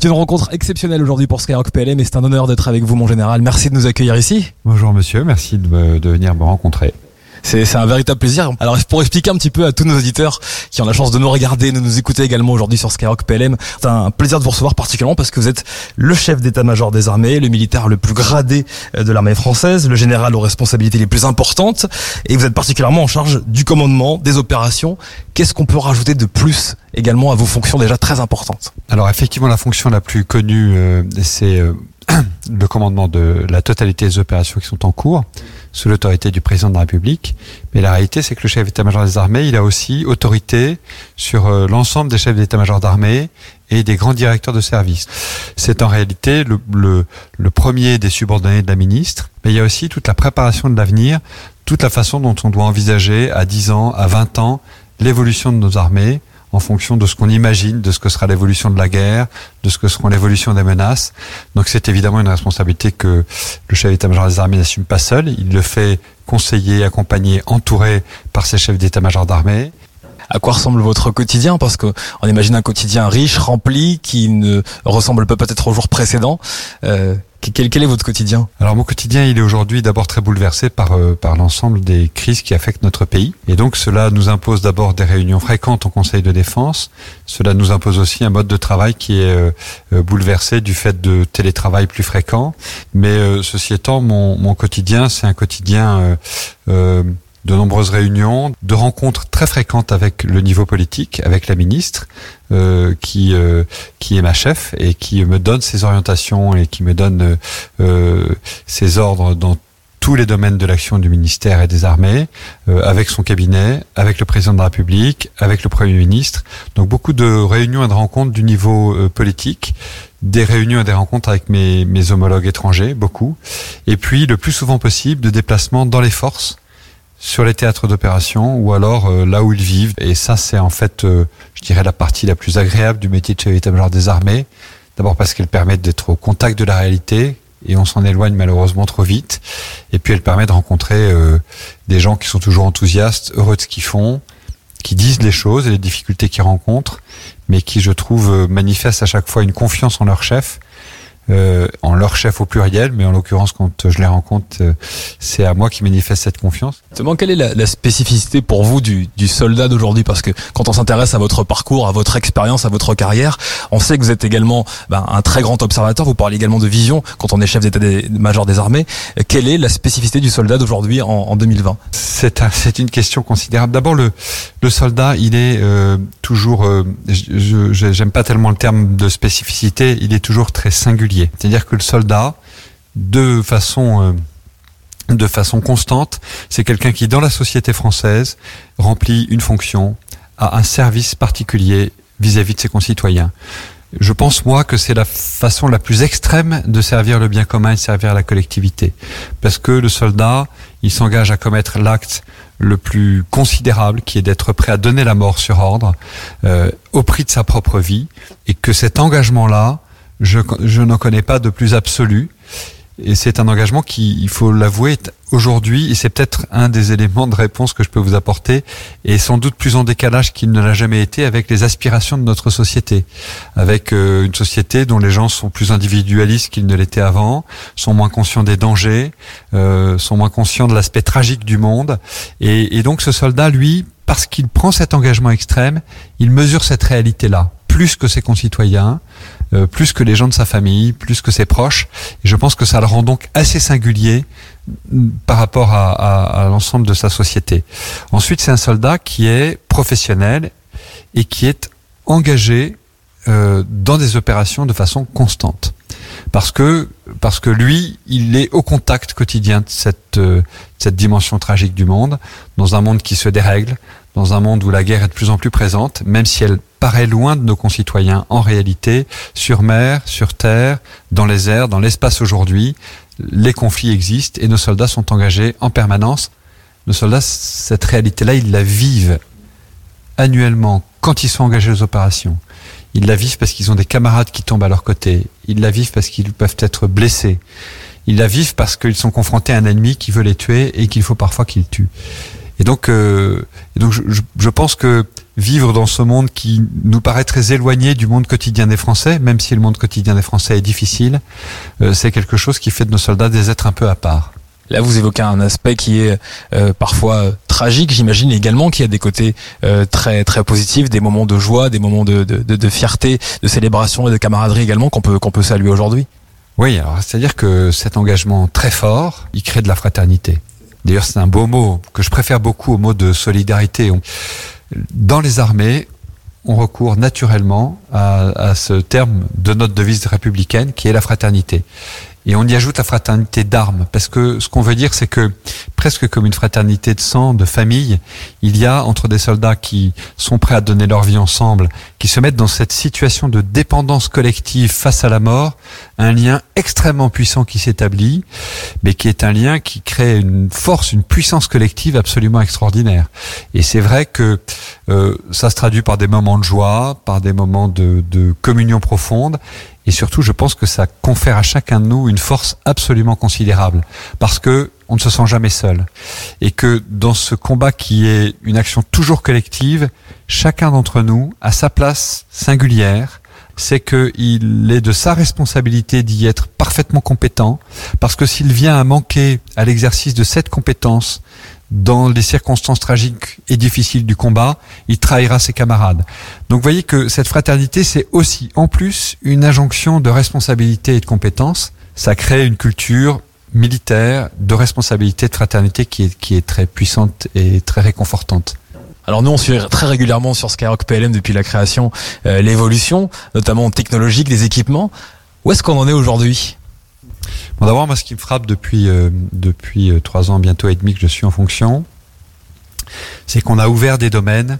C'est une rencontre exceptionnelle aujourd'hui pour Skyrock PLM et c'est un honneur d'être avec vous, mon général. Merci de nous accueillir ici. Bonjour monsieur, merci de, venir me rencontrer. C'est un véritable plaisir. Alors pour expliquer un petit peu à tous nos auditeurs qui ont la chance de nous regarder, de nous écouter également aujourd'hui sur Skyrock PLM, c'est un plaisir de vous recevoir particulièrement parce que vous êtes le chef d'état-major des armées, le militaire le plus gradé euh, de l'armée française, le général aux responsabilités les plus importantes et vous êtes particulièrement en charge du commandement, des opérations. Qu'est-ce qu'on peut rajouter de plus également à vos fonctions déjà très importantes? Alors effectivement, la fonction la plus connue, euh, c'est euh, le commandement de la totalité des opérations qui sont en cours, sous l'autorité du président de la République. Mais la réalité, c'est que le chef d'état-major des armées, il a aussi autorité sur euh, l'ensemble des chefs d'état-major d'armée et des grands directeurs de service. C'est en réalité le, le, le premier des subordonnés de la ministre, mais il y a aussi toute la préparation de l'avenir, toute la façon dont on doit envisager à 10 ans, à 20 ans, l'évolution de nos armées en fonction de ce qu'on imagine, de ce que sera l'évolution de la guerre, de ce que seront l'évolution des menaces. Donc c'est évidemment une responsabilité que le chef d'état-major des armées n'assume pas seul. Il le fait conseiller, accompagner, entouré par ses chefs d'état-major d'armée. À quoi ressemble votre quotidien? Parce que on imagine un quotidien riche, rempli, qui ne ressemble pas peut-être au jour précédent. Euh, quel, quel est votre quotidien Alors mon quotidien, il est aujourd'hui d'abord très bouleversé par euh, par l'ensemble des crises qui affectent notre pays, et donc cela nous impose d'abord des réunions fréquentes au Conseil de défense. Cela nous impose aussi un mode de travail qui est euh, euh, bouleversé du fait de télétravail plus fréquent. Mais euh, ceci étant, mon mon quotidien, c'est un quotidien euh, euh, de nombreuses réunions, de rencontres très fréquentes avec le niveau politique, avec la ministre, euh, qui euh, qui est ma chef et qui me donne ses orientations et qui me donne euh, euh, ses ordres dans tous les domaines de l'action du ministère et des armées, euh, avec son cabinet, avec le président de la République, avec le Premier ministre. Donc beaucoup de réunions et de rencontres du niveau politique, des réunions et des rencontres avec mes homologues étrangers, beaucoup. Et puis le plus souvent possible de déplacements dans les forces sur les théâtres d'opération ou alors euh, là où ils vivent. Et ça, c'est en fait, euh, je dirais, la partie la plus agréable du métier de chef d'état-major des armées. D'abord parce qu'elle permet d'être au contact de la réalité et on s'en éloigne malheureusement trop vite. Et puis elle permet de rencontrer euh, des gens qui sont toujours enthousiastes, heureux de ce qu'ils font, qui disent les choses et les difficultés qu'ils rencontrent, mais qui, je trouve, euh, manifestent à chaque fois une confiance en leur chef euh, en leur chef au pluriel, mais en l'occurrence, quand je les rencontre, euh, c'est à moi qui manifeste cette confiance. Justement, quelle est la, la spécificité pour vous du, du soldat d'aujourd'hui? Parce que quand on s'intéresse à votre parcours, à votre expérience, à votre carrière, on sait que vous êtes également ben, un très grand observateur. Vous parlez également de vision quand on est chef d'état-major des armées. Quelle est la spécificité du soldat d'aujourd'hui en, en 2020 C'est un, c'est une question considérable. D'abord, le, le soldat, il est euh, toujours, euh, j'aime pas tellement le terme de spécificité, il est toujours très singulier. C'est-à-dire que le soldat, de façon euh, de façon constante, c'est quelqu'un qui, dans la société française, remplit une fonction, a un service particulier vis-à-vis de ses concitoyens. Je pense, moi, que c'est la façon la plus extrême de servir le bien commun et de servir la collectivité. Parce que le soldat, il s'engage à commettre l'acte le plus considérable, qui est d'être prêt à donner la mort sur ordre, euh, au prix de sa propre vie, et que cet engagement-là, je, je n'en connais pas de plus absolu. Et c'est un engagement qui, il faut l'avouer, aujourd'hui, et c'est peut-être un des éléments de réponse que je peux vous apporter, est sans doute plus en décalage qu'il ne l'a jamais été avec les aspirations de notre société. Avec euh, une société dont les gens sont plus individualistes qu'ils ne l'étaient avant, sont moins conscients des dangers, euh, sont moins conscients de l'aspect tragique du monde. Et, et donc ce soldat, lui, parce qu'il prend cet engagement extrême, il mesure cette réalité-là, plus que ses concitoyens, euh, plus que les gens de sa famille, plus que ses proches. Et je pense que ça le rend donc assez singulier mm, par rapport à, à- à l'ensemble de sa société. Ensuite, c'est un soldat qui est professionnel et qui est engagé euh, dans des opérations de façon constante. Parce que, parce que lui, il est au contact quotidien de cette, euh, cette dimension tragique du monde, dans un monde qui se dérègle, dans un monde où la guerre est de plus en plus présente, même si elle paraît loin de nos concitoyens, en réalité, sur mer, sur terre, dans les airs, dans l'espace aujourd'hui, les conflits existent et nos soldats sont engagés en permanence. Nos soldats, cette réalité-là, ils la vivent annuellement quand ils sont engagés aux opérations. Ils la vivent parce qu'ils ont des camarades qui tombent à leur côté. Ils la vivent parce qu'ils peuvent être blessés. Ils la vivent parce qu'ils sont confrontés à un ennemi qui veut les tuer et qu'il faut parfois qu'ils tuent. Et donc, euh, donc je, je- je pense que vivre dans ce monde qui nous paraît très éloigné du monde quotidien des Français, même si le monde quotidien des Français est difficile, euh, c'est quelque chose qui fait de nos soldats des êtres un peu à part. Là, vous évoquez un aspect qui est euh, parfois tragique, j'imagine également qu'il y a des côtés euh, très très positifs, des moments de joie, des moments de, de, de, fierté, de célébration et de camaraderie également qu'on peut qu'on peut saluer aujourd'hui. Oui, alors c'est-à-dire que cet engagement très fort, il crée de la fraternité. D'ailleurs, c'est un beau mot que je préfère beaucoup au mot de solidarité. Dans les armées, on recourt naturellement à, ce terme de notre devise républicaine qui est la fraternité. Et on y ajoute la fraternité d'armes, parce que ce qu'on veut dire, c'est que presque comme une fraternité de sang, de famille, il y a entre des soldats qui sont prêts à donner leur vie ensemble, qui se mettent dans cette situation de dépendance collective face à la mort, un lien extrêmement puissant qui s'établit, mais qui est un lien qui crée une force, une puissance collective absolument extraordinaire. Et c'est vrai que euh, ça se traduit par des moments de joie, par des moments de, de communion profonde, et surtout, je pense que ça confère à chacun de nous une force absolument considérable, parce que on ne se sent jamais seul, et que dans ce combat qui est une action toujours collective, chacun d'entre nous a sa place singulière. C'est qu'il est de sa responsabilité d'y être parfaitement compétent, parce que s'il vient à manquer à l'exercice de cette compétence, dans les circonstances tragiques et difficiles du combat, il trahira ses camarades. Donc vous voyez que cette fraternité, c'est aussi en plus une injonction de responsabilité et de compétence. Ça crée une culture militaire de responsabilité, de fraternité qui est, qui est très puissante et très réconfortante. Alors nous, on suit très régulièrement sur Skyrock PLM depuis la création euh, l'évolution, notamment technologique des équipements. Où est-ce qu'on en est aujourd'hui? Bon, D'abord, moi, ce qui me frappe depuis, euh, depuis euh, trois ans, bientôt et demi que je suis en fonction, c'est qu'on a ouvert des domaines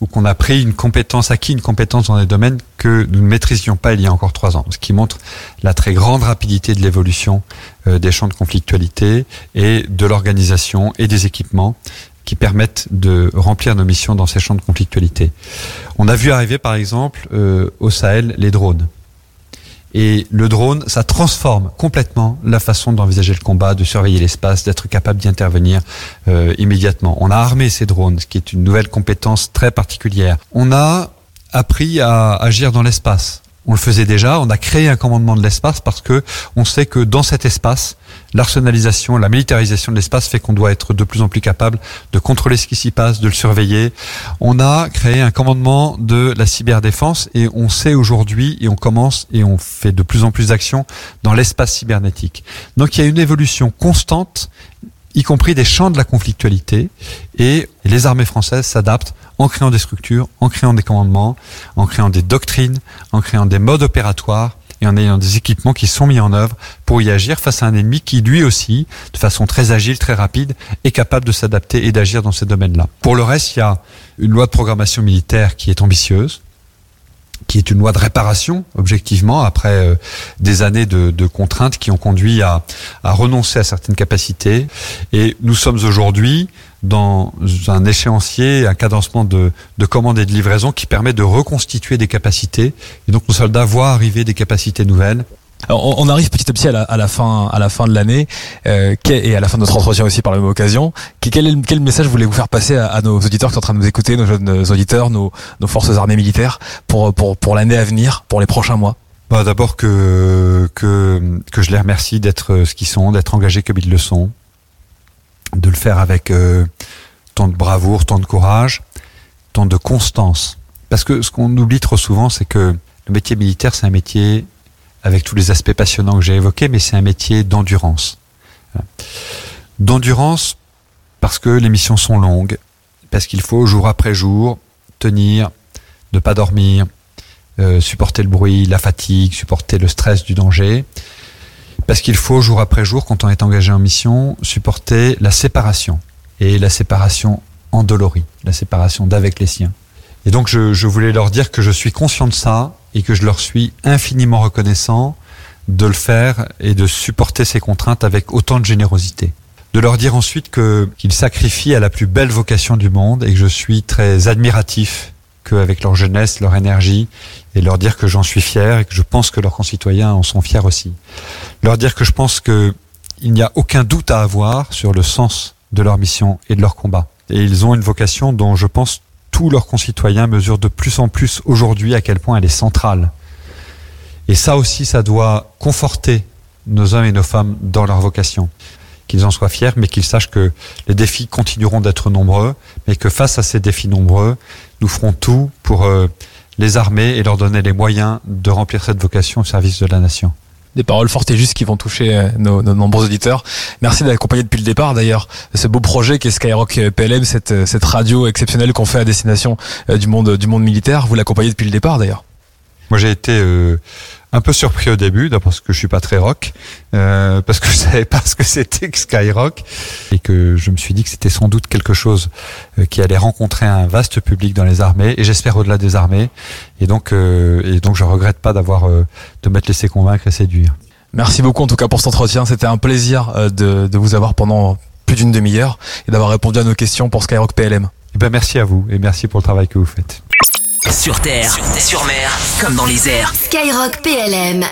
ou qu'on a pris une compétence, acquis une compétence dans des domaines que nous ne maîtrisions pas il y a encore trois ans. Ce qui montre la très grande rapidité de l'évolution euh, des champs de conflictualité et de l'organisation et des équipements qui permettent de remplir nos missions dans ces champs de conflictualité. On a vu arriver, par exemple, au Sahel, les drones. Et le drone, ça transforme complètement la façon d'envisager le combat, de surveiller l'espace, d'être capable d'y intervenir euh, immédiatement. On a armé ces drones, ce qui est une nouvelle compétence très particulière. On a appris à agir dans l'espace on le faisait déjà, on a créé un commandement de l'espace parce que on sait que dans cet espace, l'arsenalisation, la militarisation de l'espace fait qu'on doit être de plus en plus capable de contrôler ce qui s'y passe, de le surveiller. On a créé un commandement de la cyberdéfense et on sait aujourd'hui et on commence et on fait de plus en plus d'actions dans l'espace cybernétique. Donc il y a une évolution constante y compris des champs de la conflictualité, et les armées françaises s'adaptent en créant des structures, en créant des commandements, en créant des doctrines, en créant des modes opératoires et en ayant des équipements qui sont mis en œuvre pour y agir face à un ennemi qui lui aussi, de façon très agile, très rapide, est capable de s'adapter et d'agir dans ces domaines-là. Pour le reste, il y a une loi de programmation militaire qui est ambitieuse, qui est une loi de réparation, objectivement, après euh, des années de, contraintes qui ont conduit à, à, renoncer à certaines capacités. Et nous sommes aujourd'hui dans un échéancier, un cadencement de, de commandes et de livraison qui permet de reconstituer des capacités. Et donc nos soldats voient arriver des capacités nouvelles alors, on arrive petit à petit à la, à la fin, à la fin de l'année euh, et à la fin de notre entretien aussi par la même occasion. Quel, quel message voulez-vous faire passer à, à, nos auditeurs qui sont en train de nous écouter, nos jeunes auditeurs, nos, nos forces armées militaires, pour, pour, pour l'année à venir, pour les prochains mois? Bah, D'abord que, que, que je les remercie d'être ce qu'ils sont, d'être engagés comme ils le sont, de le faire avec euh, tant de bravoure, tant de courage, tant de constance. Parce que ce qu'on oublie trop souvent, c'est que le métier militaire, c'est un métier avec tous les aspects passionnants que j'ai évoqués, mais c'est un métier d'endurance. D'endurance parce que les missions sont longues, parce qu'il faut jour après jour tenir, ne pas dormir, euh, supporter le bruit, la fatigue, supporter le stress du danger, parce qu'il faut jour après jour, quand on est engagé en mission, supporter la séparation, et la séparation endolorie, la séparation d'avec les siens. Et donc je, je voulais leur dire que je suis conscient de ça et que je leur suis infiniment reconnaissant de le faire et de supporter ces contraintes avec autant de générosité. De leur dire ensuite que qu'ils sacrifient à la plus belle vocation du monde et que je suis très admiratif qu'avec leur jeunesse, leur énergie, et leur dire que j'en suis fier et que je pense que leurs concitoyens en sont fiers aussi. Leur dire que je pense que il n'y a aucun doute à avoir sur le sens de leur mission et de leur combat. Et ils ont une vocation dont je pense tous leurs concitoyens mesurent de plus en plus aujourd'hui à quel point elle est centrale. Et ça aussi, ça doit conforter nos hommes et nos femmes dans leur vocation. Qu'ils en soient fiers, mais qu'ils sachent que les défis continueront d'être nombreux, mais que face à ces défis nombreux, nous ferons tout pour euh, les armer et leur donner les moyens de remplir cette vocation au service de la nation des paroles fortes et justes qui vont toucher euh, nos, nombreux auditeurs. Merci d'accompagner depuis le départ d'ailleurs ce beau projet qui est Skyrock PLM, cette, cette radio exceptionnelle qu'on fait à destination euh, du monde du monde militaire. Vous l'accompagnez depuis le départ d'ailleurs. Moi j'ai été euh, un peu surpris au début, d'abord parce que je suis pas très rock, euh, parce que je savais pas ce que c'était que Skyrock, et que je me suis dit que c'était sans doute quelque chose euh, qui allait rencontrer un vaste public dans les armées, et j'espère au-delà des armées, et donc euh, et donc je regrette pas d'avoir de m'être laissé convaincre et séduire. Merci beaucoup en tout cas pour cet entretien, c'était un plaisir de, de vous avoir pendant plus d'une demi-heure et d'avoir répondu à nos questions pour Skyrock PLM. Eh ben merci à vous et merci pour le travail que vous faites. Sur terre, sur, mer, comme dans les airs. Skyrock PLM.